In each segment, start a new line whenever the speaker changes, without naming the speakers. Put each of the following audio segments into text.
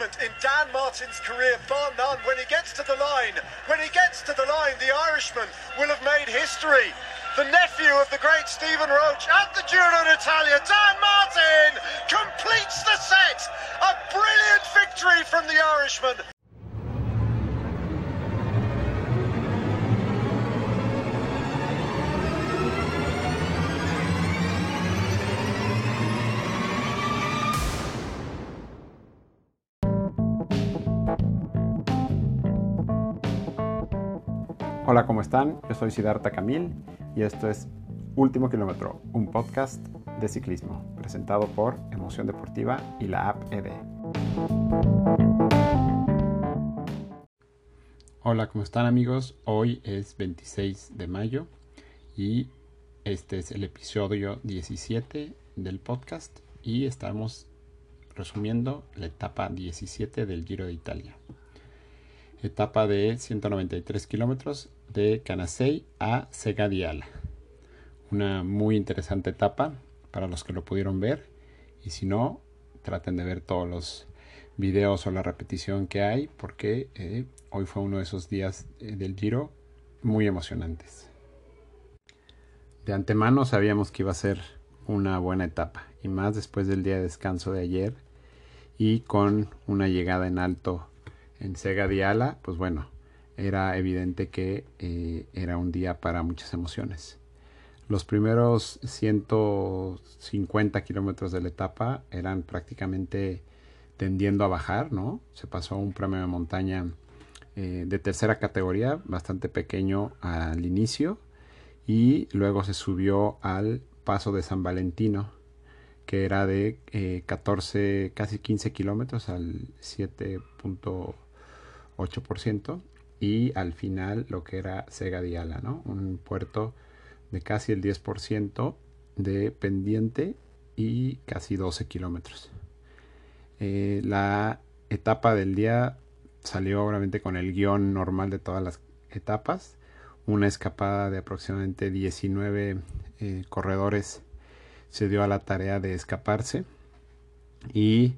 achievement in Dan Martin's career, bar none. When he gets to the line, when he gets to the line, the Irishman will have made history. The nephew of the great Stephen Roach at the Giro d'Italia, Dan Martin, completes the set. A brilliant victory from the Irishman.
Hola, ¿cómo están? Yo soy Siddhartha Camil y esto es Último Kilómetro, un podcast de ciclismo presentado por Emoción Deportiva y la app ED. Hola, ¿cómo están amigos? Hoy es 26 de mayo y este es el episodio 17 del podcast y estamos resumiendo la etapa 17 del Giro de Italia etapa de 193 kilómetros de Canasei a Segadiala. Una muy interesante etapa para los que lo pudieron ver y si no, traten de ver todos los videos o la repetición que hay porque eh, hoy fue uno de esos días eh, del Giro muy emocionantes. De antemano sabíamos que iba a ser una buena etapa y más después del día de descanso de ayer y con una llegada en alto en Sega Diala, pues bueno, era evidente que eh, era un día para muchas emociones. Los primeros 150 kilómetros de la etapa eran prácticamente tendiendo a bajar, ¿no? Se pasó un premio de montaña eh, de tercera categoría, bastante pequeño al inicio, y luego se subió al paso de San Valentino, que era de 14, eh, casi 15 kilómetros al 7.5 8% y al final lo que era Sega Diala, ¿no? Un puerto de casi el 10% de pendiente y casi 12 kilómetros. Eh, la etapa del día salió obviamente con el guion normal de todas las etapas. Una escapada de aproximadamente 19 eh, corredores se dio a la tarea de escaparse y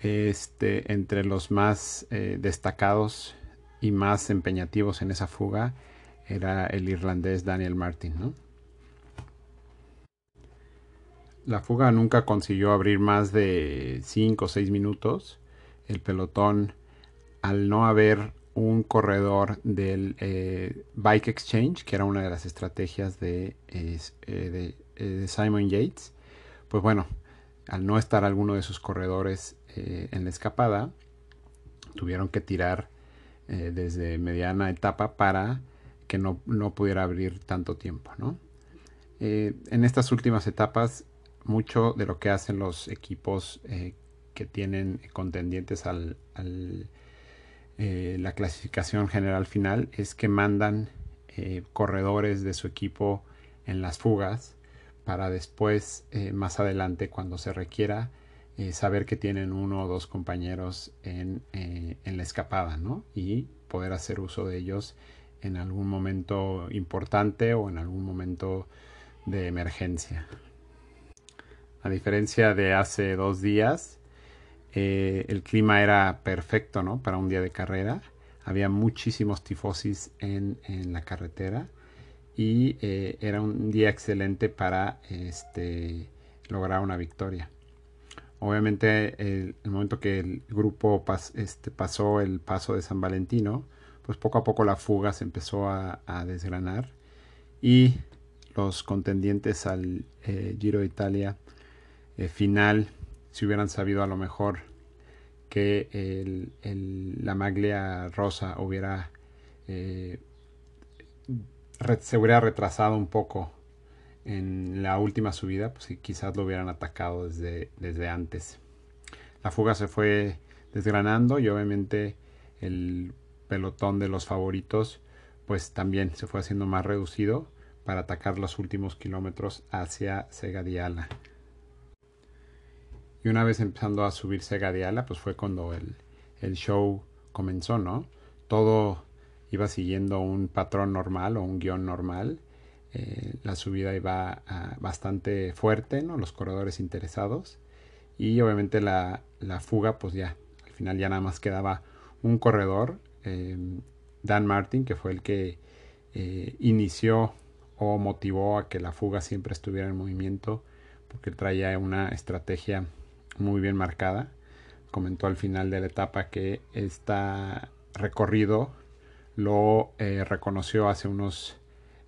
este, entre los más eh, destacados y más empeñativos en esa fuga era el irlandés Daniel Martin. La fuga nunca consiguió abrir más de 5 o 6 minutos. El pelotón, al no haber un corredor del eh, Bike Exchange, que era una de las estrategias de, eh, de Simon Yates, pues bueno, al no estar alguno de sus corredores eh, en la escapada, tuvieron que tirar eh, desde mediana etapa para que no, pudiera abrir tanto tiempo. Eh, en estas últimas etapas, mucho de lo que hacen los equipos que tienen contendientes al, la clasificación general final es que mandan corredores de su equipo en las fugas para después, más adelante, cuando se requiera, eh, saber que tienen uno o dos compañeros en, eh, en, la escapada, ¿no? Y poder hacer uso de ellos en algún momento importante o en algún momento de emergencia. A diferencia de hace dos días, eh, el clima era perfecto, ¿no? Para un día de carrera. Había muchísimos tifosis en, en la carretera y era un día excelente para este, lograr una victoria. Obviamente el, momento que el grupo este, pasó el paso de San Valentino, pues poco a poco la fuga se empezó a, desgranar y los contendientes al eh, Giro de Italia eh, final, si hubieran sabido a lo mejor que la maglia rosa hubiera eh, se hubiera retrasado un poco en la última subida, pues quizás lo hubieran atacado desde, desde antes. La fuga se fue desgranando y obviamente el pelotón de los favoritos pues también se fue haciendo más reducido para atacar los últimos kilómetros hacia Segadiala. Y una vez empezando a subir Segadiala, pues fue cuando el, el show comenzó, ¿no? Todo iba siguiendo un patrón normal o un guion normal eh, la subida iba bastante fuerte, ¿no? los corredores interesados. y obviamente la, fuga pues ya, al final ya nada más quedaba un corredor, em, Dan Martin, que fue el que eh, inició o motivó a que la fuga siempre estuviera en movimiento porque traía una estrategia muy bien marcada. Comentó al final de la etapa que este recorrido lo eh, reconoció hace unos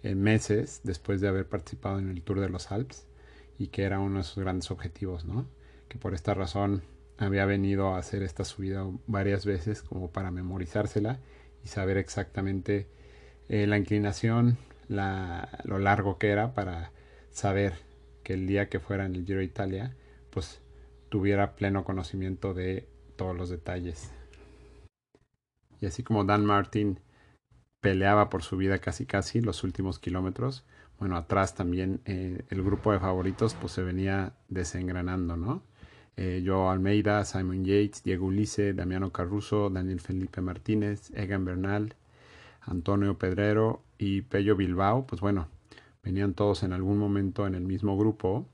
meses después de haber participado en el Tour de los Alpes y que era uno de sus grandes objetivos, ¿no? Que por esta razón había venido a hacer esta subida varias veces como para memorizársela y saber exactamente eh, la inclinación, lo largo que era para saber que el día que fuera en el Giro Italia, pues tuviera pleno conocimiento de todos los detalles. Y así como Dan Martin peleaba por su vida casi casi los últimos kilómetros, bueno, atrás también eh, el grupo de favoritos pues se venía desengranando, ¿no? Eh, Almeida, Simon Yates, Diego Ulisse, Damiano Caruso, Daniel Felipe Martínez, Egan Bernal, Antonio Pedrero y Pello Bilbao, pues bueno, venían todos en algún momento en el mismo grupo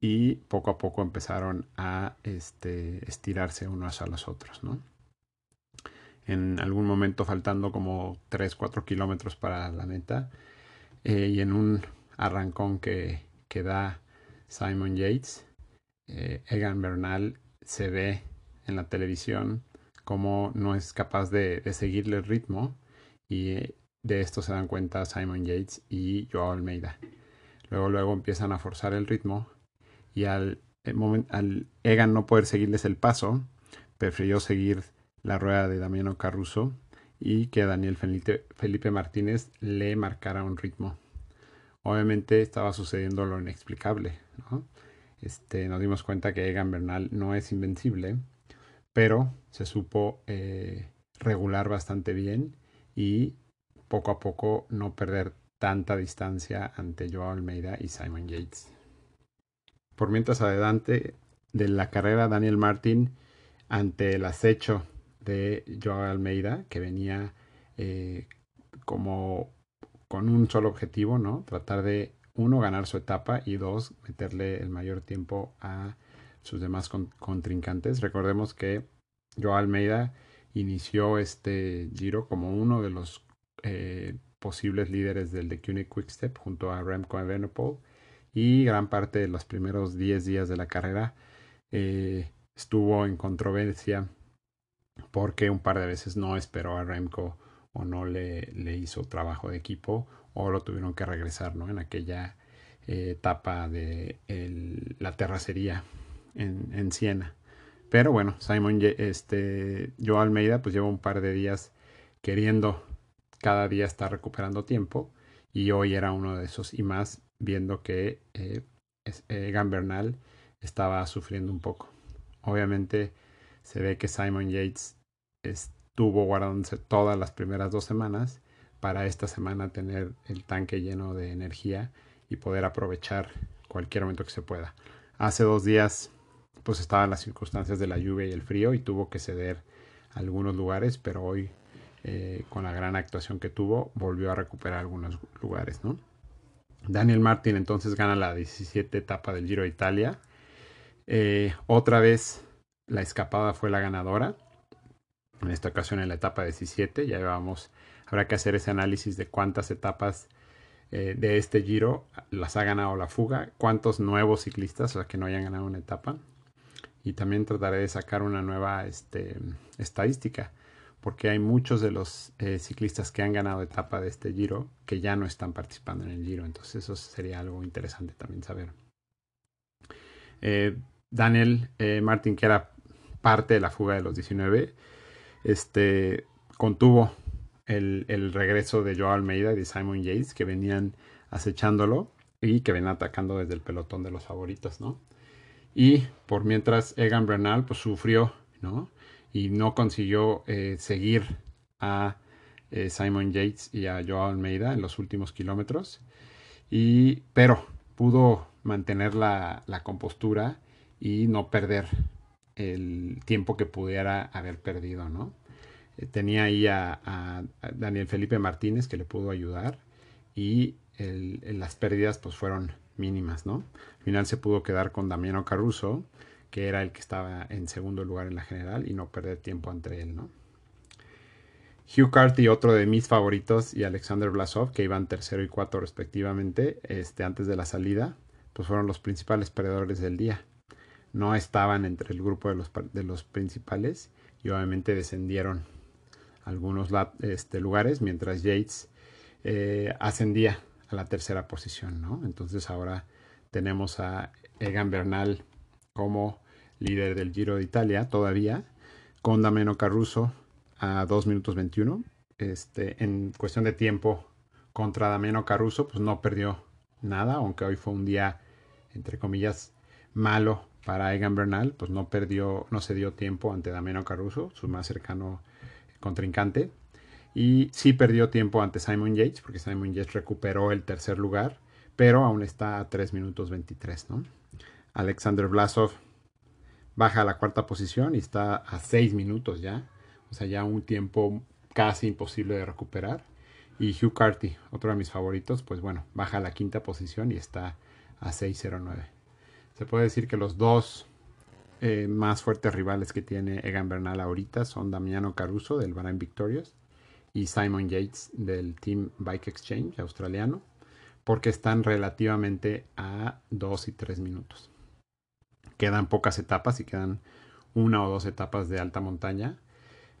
y poco a poco empezaron a este, estirarse unos a los otros, ¿no? En algún momento faltando como 3, 4 kilómetros para la meta eh, y en un arrancón que, que da Simon Yates, eh, Egan Bernal se ve en la televisión como no es capaz de, de seguirle el ritmo y eh, de esto se dan cuenta Simon Yates y Joao Almeida. Luego, luego empiezan a forzar el ritmo y al, al Egan no poder seguirles el paso, prefirió seguir la rueda de Damiano Caruso y que Daniel Felipe, Martínez le marcara un ritmo. Obviamente estaba sucediendo lo inexplicable. Este, nos dimos cuenta que Egan Bernal no es invencible, pero se supo eh, regular bastante bien y poco a poco no perder tanta distancia ante Joao Almeida y Simon Yates. Por mientras adelante de la carrera Daniel Martin ante el acecho de Joao Almeida que venía eh, como con un solo objetivo, ¿no? Tratar de uno ganar su etapa y dos meterle el mayor tiempo a sus demás contrincantes. Recordemos que Joao Almeida inició este giro como uno de los eh, posibles líderes del The Quick Quickstep junto a Remco Evenepoel y gran parte de los primeros 10 días de la carrera eh, estuvo en controversia porque un par de veces no esperó a Remco o no le, le hizo trabajo de equipo o lo tuvieron que regresar ¿no? en aquella eh, etapa de la terracería en, en Siena. Pero bueno, Simon, este, Joe Almeida, pues lleva un par de días queriendo cada día estar recuperando tiempo y hoy era uno de esos y más viendo que eh, eh estaba sufriendo un poco. Obviamente se ve que Simon Yates estuvo guardándose todas las primeras dos semanas para esta semana tener el tanque lleno de energía y poder aprovechar cualquier momento que se pueda. Hace dos días pues estaban las circunstancias de la lluvia y el frío y tuvo que ceder algunos lugares, pero hoy eh, con la gran actuación que tuvo volvió a recuperar algunos lugares, ¿no? Daniel Martin entonces gana la 17 etapa del Giro de Italia. Eh, otra vez la escapada fue la ganadora. En esta ocasión en la etapa 17. Ya habrá que hacer ese análisis de cuántas etapas eh, de este Giro las ha ganado la fuga, cuántos nuevos ciclistas, o sea, que no hayan ganado una etapa, y también trataré de sacar una nueva este, estadística porque hay muchos de los eh, ciclistas que han ganado etapa de este Giro que ya no están participando en el Giro, entonces eso sería algo interesante también saber. Eh, Daniel eh, Martin, que era parte de la fuga de los 19, este, contuvo el, el, regreso de Joao Almeida y de Simon Yates, que venían acechándolo y que venían atacando desde el pelotón de los favoritos, ¿no? Y por mientras Egan Bernal pues sufrió, ¿no? Y no consiguió eh, seguir a eh, Simon Yates y a Joao Almeida en los últimos kilómetros. Y, pero pudo mantener la, compostura y no perder el tiempo que pudiera haber perdido, ¿no? Eh, tenía ahí a, Daniel Felipe Martínez que le pudo ayudar y las pérdidas pues fueron mínimas, ¿no? Al final se pudo quedar con Damiano Caruso, que era el que estaba en segundo lugar en la general y no perder tiempo entre él, ¿no? Hugh Carty, otro de mis favoritos, y Alexander Blasov, que iban tercero y cuarto respectivamente, este, antes de la salida, pues fueron los principales perdedores del día. No estaban entre el grupo de los, de los principales y obviamente descendieron algunos este, lugares, mientras Yates eh, ascendía a la tercera posición, ¿no? Entonces ahora tenemos a Egan Bernal como líder del Giro de Italia todavía, con Dameno Caruso a 2 minutos 21. Este, en cuestión de tiempo contra Dameno Caruso, pues no perdió nada, aunque hoy fue un día, entre comillas, malo para Egan Bernal, pues no perdió, no se dio tiempo ante Dameno Caruso, su más cercano contrincante. Y sí perdió tiempo ante Simon Yates, porque Simon Yates recuperó el tercer lugar, pero aún está a 3 minutos 23, ¿no? Alexander Blasov baja a la cuarta posición y está a 6 minutos ya. O sea, ya un tiempo casi imposible de recuperar. Y Hugh Carty, otro de mis favoritos, pues bueno, baja a la quinta posición y está a 6.09. Se puede decir que los dos eh, más fuertes rivales que tiene Egan Bernal ahorita son Damiano Caruso del Bahrain Victorious y Simon Yates del Team Bike Exchange australiano, porque están relativamente a 2 y 3 minutos. Quedan pocas etapas y quedan una o dos etapas de alta montaña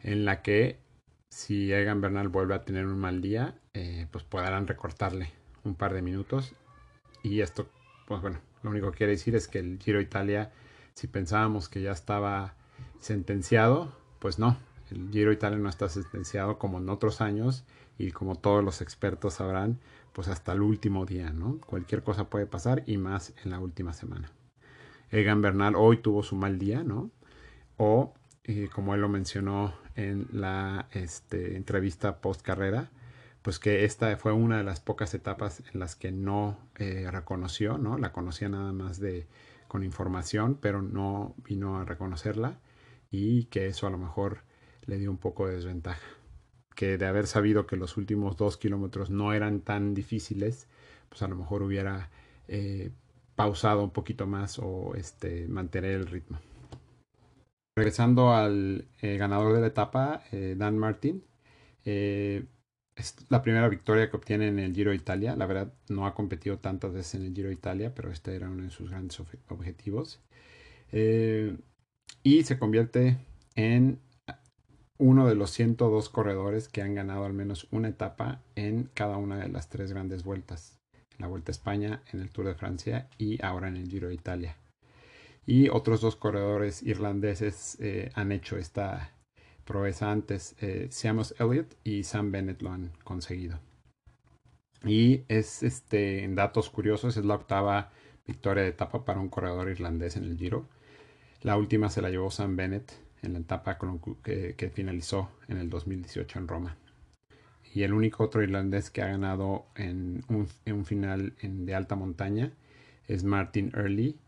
en la que si Egan Bernal vuelve a tener un mal día, eh, pues podrán recortarle un par de minutos. Y esto, pues bueno, lo único que quiere decir es que el Giro Italia, si pensábamos que ya estaba sentenciado, pues no, el Giro Italia no está sentenciado como en otros años y como todos los expertos sabrán, pues hasta el último día, ¿no? Cualquier cosa puede pasar y más en la última semana. Egan Bernal hoy tuvo su mal día, ¿no? O como él lo mencionó en la este, entrevista post carrera, pues que esta fue una de las pocas etapas en las que no eh, reconoció, ¿no? La conocía nada más de con información, pero no vino a reconocerla y que eso a lo mejor le dio un poco de desventaja. Que de haber sabido que los últimos dos kilómetros no eran tan difíciles, pues a lo mejor hubiera eh, pausado un poquito más o este, mantener el ritmo. Regresando al eh, ganador de la etapa, Dan Martin. Es la primera victoria que obtiene en el Giro de Italia. La verdad, no ha competido tantas veces en el Giro de Italia, pero este era uno de sus grandes objetivos. y se convierte en uno de los 102 corredores que han ganado al menos una etapa en cada una de las tres grandes vueltas. La Vuelta a España, en el Tour de Francia y ahora en el Giro de Italia y otros dos corredores irlandeses eh, han hecho esta proeza antes. Eh, Seamus Elliott y Sam Bennett lo han conseguido. Y es este, en datos curiosos, es la octava victoria de etapa para un corredor irlandés en el Giro. La última se la llevó Sam Bennett en la etapa que, finalizó en el 2018 en Roma. Y el único otro irlandés que ha ganado en un, final de alta montaña es Martin Early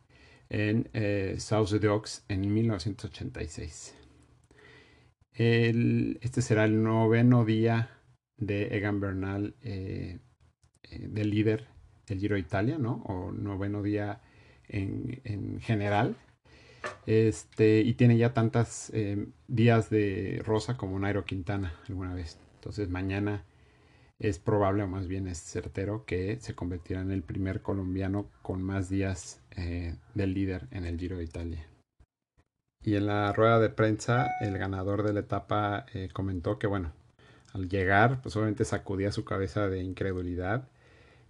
en eh, South Dogs en 1986. Este será el noveno día de Egan Bernal eh, eh, de líder del Giro Italia, ¿no? O noveno día en, general. Este, y tiene ya tantas días de rosa como Nairo Quintana alguna vez. Entonces mañana es probable, o más bien es certero, que se convertirá en el primer colombiano con más días eh, del líder en el Giro de Italia. Y en la rueda de prensa, el ganador de la etapa eh, comentó que, bueno, al llegar, pues obviamente sacudía su cabeza de incredulidad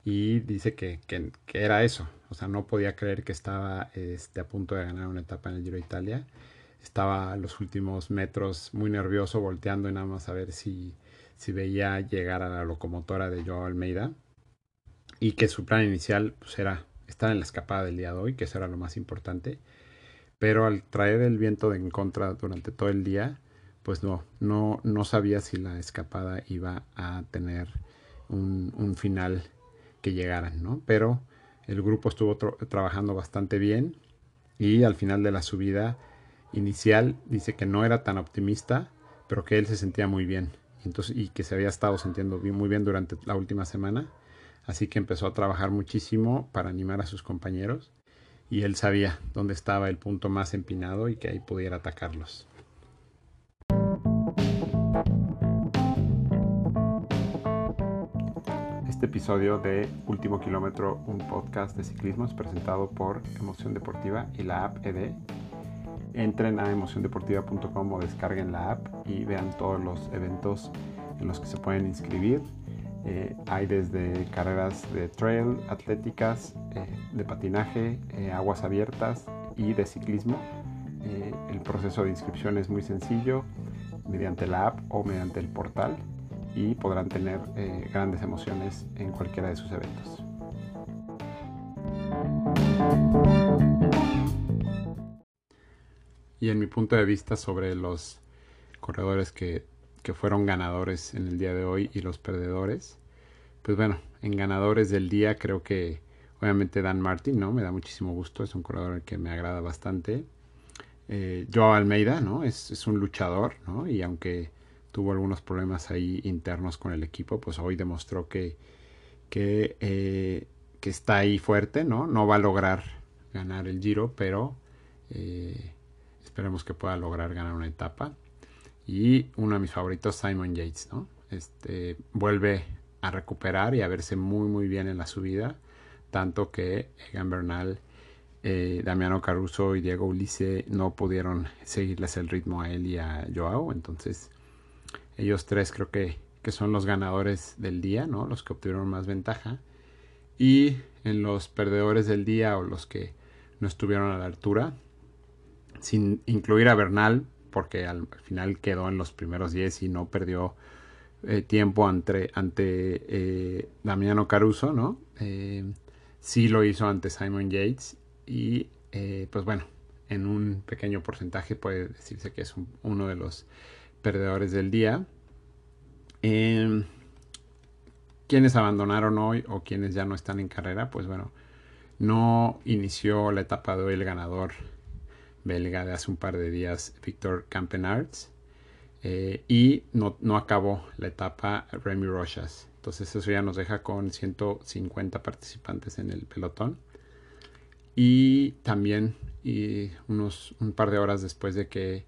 y dice que, que, era eso. O sea, no podía creer que estaba este, a punto de ganar una etapa en el Giro de Italia. Estaba a los últimos metros muy nervioso, volteando y nada más a ver si si veía llegar a la locomotora de Joao Almeida y que su plan inicial pues, era estar en la escapada del día de hoy, que eso era lo más importante. Pero al traer el viento en contra durante todo el día, pues no, no, no sabía si la escapada iba a tener un, final que llegaran, ¿no? Pero el grupo estuvo trabajando bastante bien y al final de la subida inicial dice que no era tan optimista, pero que él se sentía muy bien entonces, y que se había estado sintiendo muy bien durante la última semana. Así que empezó a trabajar muchísimo para animar a sus compañeros y él sabía dónde estaba el punto más empinado y que ahí pudiera atacarlos. Este episodio de Último Kilómetro, un podcast de ciclismo, es presentado por Emoción Deportiva y la app ED. Entren a emociondeportiva.com o descarguen la app y vean todos los eventos en los que se pueden inscribir eh, hay desde carreras de trail, atléticas, eh, de patinaje, eh, aguas abiertas y de ciclismo. el proceso de inscripción es muy sencillo mediante la app o mediante el portal y podrán tener grandes emociones en cualquiera de sus eventos. Y en mi punto de vista sobre los corredores que que fueron ganadores en el día de hoy y los perdedores. Pues bueno, en ganadores del día creo que obviamente Dan Martin, ¿no? Me da muchísimo gusto, es un corredor que me agrada bastante. Eh, Joao Almeida, ¿no? Es, un luchador, ¿no? Y aunque tuvo algunos problemas ahí internos con el equipo, pues hoy demostró que, que, eh, que está ahí fuerte, ¿no? No va a lograr ganar el Giro, pero eh, esperemos que pueda lograr ganar una etapa. Y uno de mis favoritos, Simon Yates, ¿no? Este, vuelve a recuperar y a verse muy, muy bien en la subida. Tanto que Egan Bernal, eh, Damiano Caruso y Diego Ulisse no pudieron seguirles el ritmo a él y a Joao. Entonces, ellos tres creo que, que son los ganadores del día, ¿no? Los que obtuvieron más ventaja. Y en los perdedores del día o los que no estuvieron a la altura, sin incluir a Bernal, porque al, final quedó en los primeros 10 y no perdió eh, tiempo ante, ante eh, Damiano Caruso, ¿no? Eh, sí lo hizo ante Simon Yates y pues bueno, en un pequeño porcentaje puede decirse que es uno de los perdedores del día. Em, quienes abandonaron hoy o quienes ya no están en carrera, pues bueno, no inició la etapa de hoy el ganador belga de hace un par de días, Victor Campenarts. Eh, y no, no, acabó la etapa Remy Rochas. Entonces eso ya nos deja con 150 participantes en el pelotón. Y también y unos, un par de horas después de que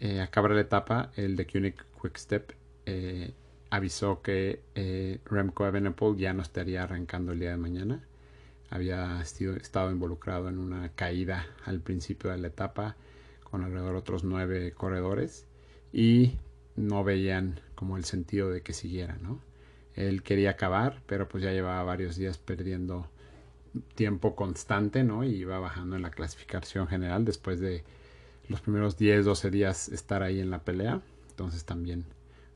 eh, acabara la etapa, el de Quick Quickstep eh, avisó que eh, Remco Evenepoel ya no estaría arrancando el día de mañana había estado involucrado en una caída al principio de la etapa con alrededor de otros nueve corredores y no veían como el sentido de que siguiera, ¿no? Él quería acabar, pero pues ya llevaba varios días perdiendo tiempo constante, ¿no? Y iba bajando en la clasificación general después de los primeros 10, 12 días estar ahí en la pelea. Entonces también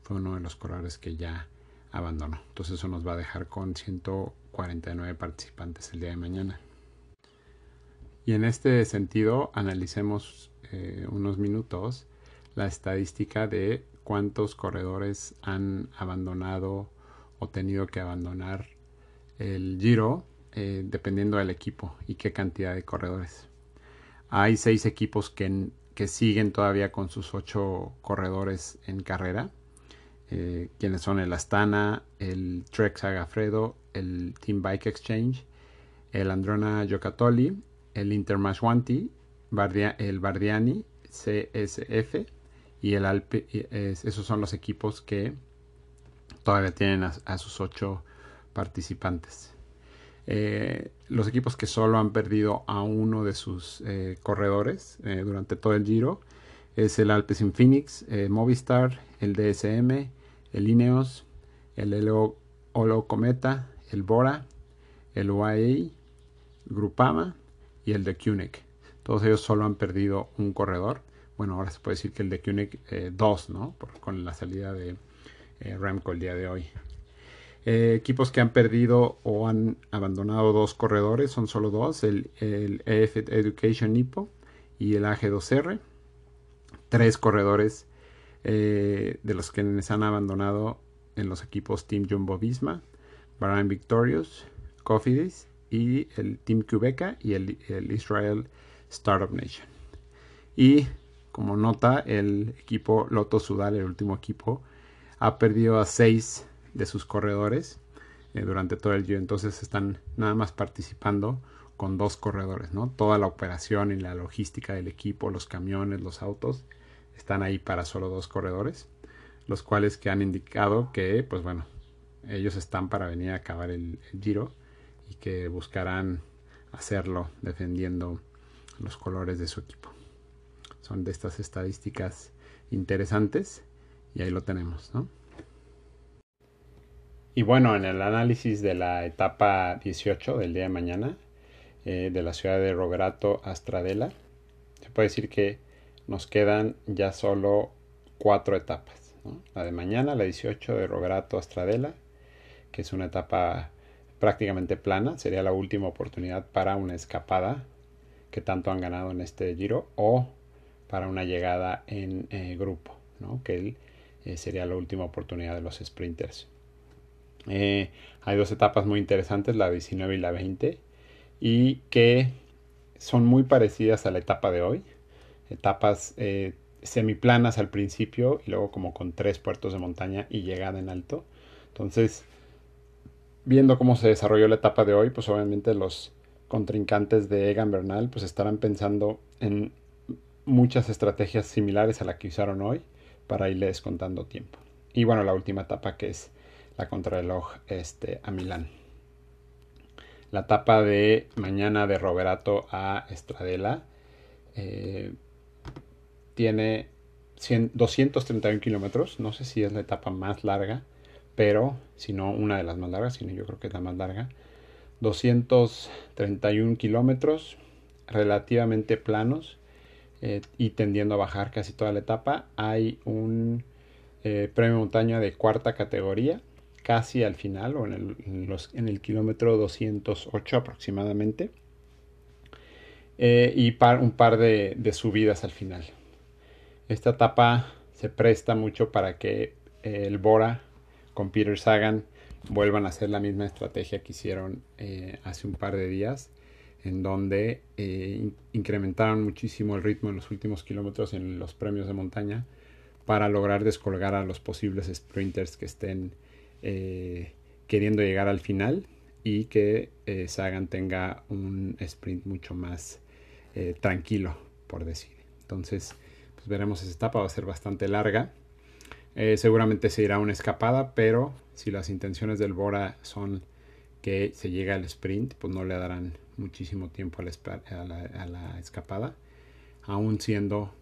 fue uno de los corredores que ya abandonó. Entonces eso nos va a dejar con 149 participantes el día de mañana. Y en este sentido analicemos eh, unos minutos la estadística de cuántos corredores han abandonado o tenido que abandonar el Giro eh, dependiendo del equipo y qué cantidad de corredores. Hay seis equipos que, que siguen todavía con sus ocho corredores en carrera eh, quienes son el Astana, el Trek Sagafredo, el Team Bike Exchange, el Androna Giocattoli, el Intermashwanti, el Bardiani CSF y el Alpe. esos son los equipos que todavía tienen a, sus ocho participantes. Eh, los equipos que solo han perdido a uno de sus eh, corredores durante todo el giro es el Alpes in Phoenix, Movistar, el DSM, el Ineos, el Olo Cometa, el Bora, el UAE, Grupama y el de Kunik. Todos ellos solo han perdido un corredor. Bueno, ahora se puede decir que el de Kunik eh, dos, ¿no? con la salida de eh, Remco el día de hoy. Eh, equipos que han perdido o han abandonado dos corredores son solo dos, el, el EF Education Nipo y el AG2R. Tres corredores eh, de los que se han abandonado en los equipos Team Jumbo Visma, Bahrain Victorious, Cofidis y el Team Quebeca y el, Israel Startup Nation. Y como nota, el equipo Loto Sudal, el último equipo, ha perdido a seis de sus corredores eh, durante todo el día. Entonces están nada más participando con dos corredores, ¿no? Toda la operación y la logística del equipo, los camiones, los autos, están ahí para solo dos corredores, los cuales que han indicado que, pues bueno, ellos están para venir a acabar el, el giro y que buscarán hacerlo defendiendo los colores de su equipo. Son de estas estadísticas interesantes y ahí lo tenemos, ¿no? Y bueno, en el análisis de la etapa 18 del día de mañana, eh, de la ciudad de Rograto a Stradella, se puede decir que nos quedan ya solo cuatro etapas. La de mañana, la 18 de Rograto a Stradella, que es una etapa prácticamente plana, sería la última oportunidad para una escapada que tanto han ganado en este giro o para una llegada en eh, grupo, que eh, sería la última oportunidad de los sprinters. Eh, hay dos etapas muy interesantes, la 19 y la 20, y que son muy parecidas a la etapa de hoy. Etapas eh, semiplanas al principio y luego como con tres puertos de montaña y llegada en alto. Entonces, viendo cómo se desarrolló la etapa de hoy, pues obviamente los contrincantes de Egan Bernal pues estarán pensando en muchas estrategias similares a la que usaron hoy para irles contando tiempo. Y bueno, la última etapa que es la contrarreloj este, a Milán. La etapa de mañana de Roberato a Estradela eh, tiene 231 kilómetros. No sé si es la etapa más larga, pero si no una de las más largas, sino yo creo que es la más larga. 231 kilómetros relativamente planos eh, y tendiendo a bajar casi toda la etapa. Hay un eh, premio montaña de cuarta categoría casi al final o en el, en el kilómetro 208 aproximadamente. Eh, y un par de, subidas al final. Esta etapa se presta mucho para que eh, el Bora con Peter Sagan vuelvan a hacer la misma estrategia que hicieron eh, hace un par de días, en donde incrementaron muchísimo el ritmo en los últimos kilómetros en los premios de montaña para lograr descolgar a los posibles sprinters que estén eh, queriendo llegar al final y que eh, Sagan tenga un sprint mucho más eh, tranquilo, por decir. Entonces, pues veremos esa etapa, va a ser bastante larga. seguramente se irá una escapada, pero si las intenciones del Bora son que se llegue al sprint, pues no le darán muchísimo tiempo a la, escapada, aún siendo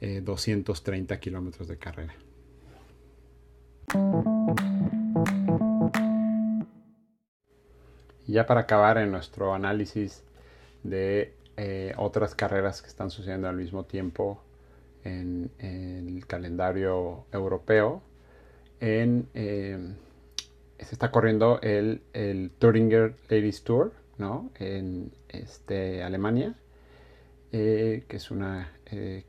230 kilómetros de carrera. Ya para acabar en nuestro análisis de eh, otras carreras que están sucediendo al mismo tiempo en, el calendario europeo, em, se está corriendo el, el Ladies Tour ¿no? en este, Alemania, eh, que es una, eh,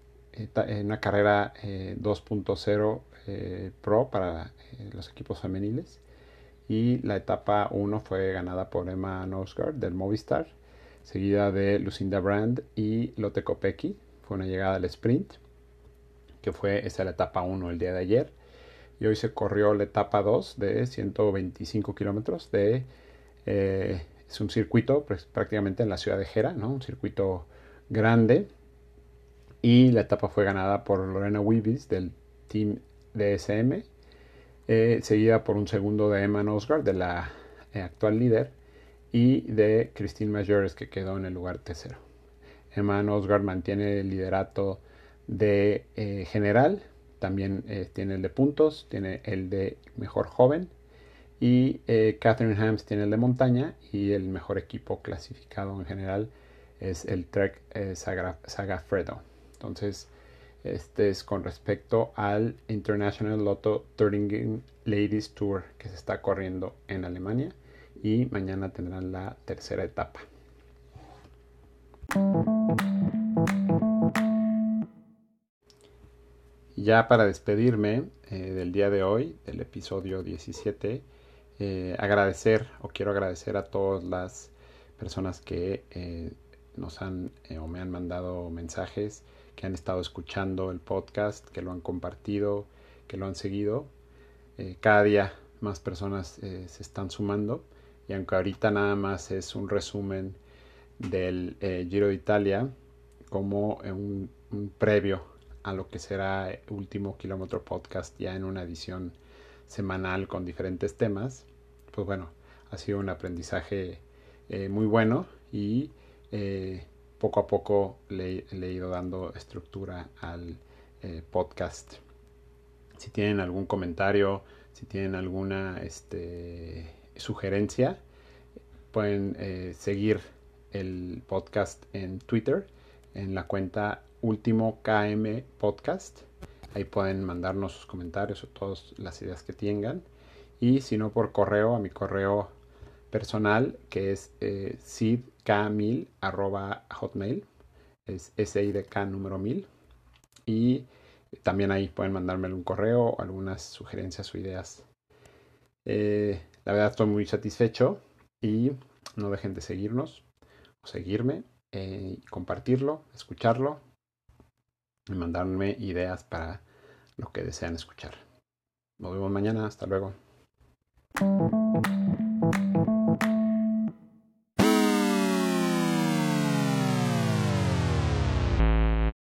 una carrera 2.0 pro para los equipos femeniles y la etapa 1 fue ganada por Emma Nosgard del Movistar, seguida de Lucinda Brand y Lotte Kopecky. Fue una llegada al sprint, que fue esa la etapa 1 el día de ayer. Y hoy se corrió la etapa 2 de 125 kilómetros. Eh, es un circuito pues, prácticamente en la ciudad de Gera, ¿no? Un circuito grande. Y la etapa fue ganada por Lorena Wiebes del Team DSM eh, seguida por un segundo de Emma Osgard, de la eh, actual líder, y de Christine Majores, que quedó en el lugar tercero. Emma Osgard mantiene el liderato de eh, general, también tiene el de puntos, tiene el de mejor joven, y Catherine Hams tiene el de montaña, y el mejor equipo clasificado en general es el Trek Sagafredo. Entonces, este es con respecto al International Lotto Thüringen Ladies Tour que se está corriendo en Alemania y mañana tendrán la tercera etapa. Ya para despedirme eh, del día de hoy, del episodio 17, eh, agradecer o quiero agradecer a todas las personas que eh, nos han o me han mandado mensajes que han estado escuchando el podcast, que lo han compartido, que lo han seguido. Eh, cada día más personas eh, se están sumando y aunque ahorita nada más es un resumen del eh, Giro de Italia como un, previo a lo que será último kilómetro podcast ya en una edición semanal con diferentes temas. Pues bueno, ha sido un aprendizaje eh, muy bueno y eh, poco a poco le, he ido dando estructura al podcast. Si tienen algún comentario, si tienen alguna este, sugerencia, pueden eh, seguir el podcast en Twitter, en la cuenta Último KM Podcast. Ahí pueden mandarnos sus comentarios o todas las ideas que tengan. Y si no, por correo, a mi correo personal, que es eh, hotmail Es SIDK número 1000. Y también ahí pueden mandarme un correo algunas sugerencias o ideas. Eh, la verdad estoy muy satisfecho y no dejen de seguirnos o seguirme, eh, compartirlo, escucharlo y mandarme ideas para lo que desean escuchar. Nos vemos mañana, hasta luego.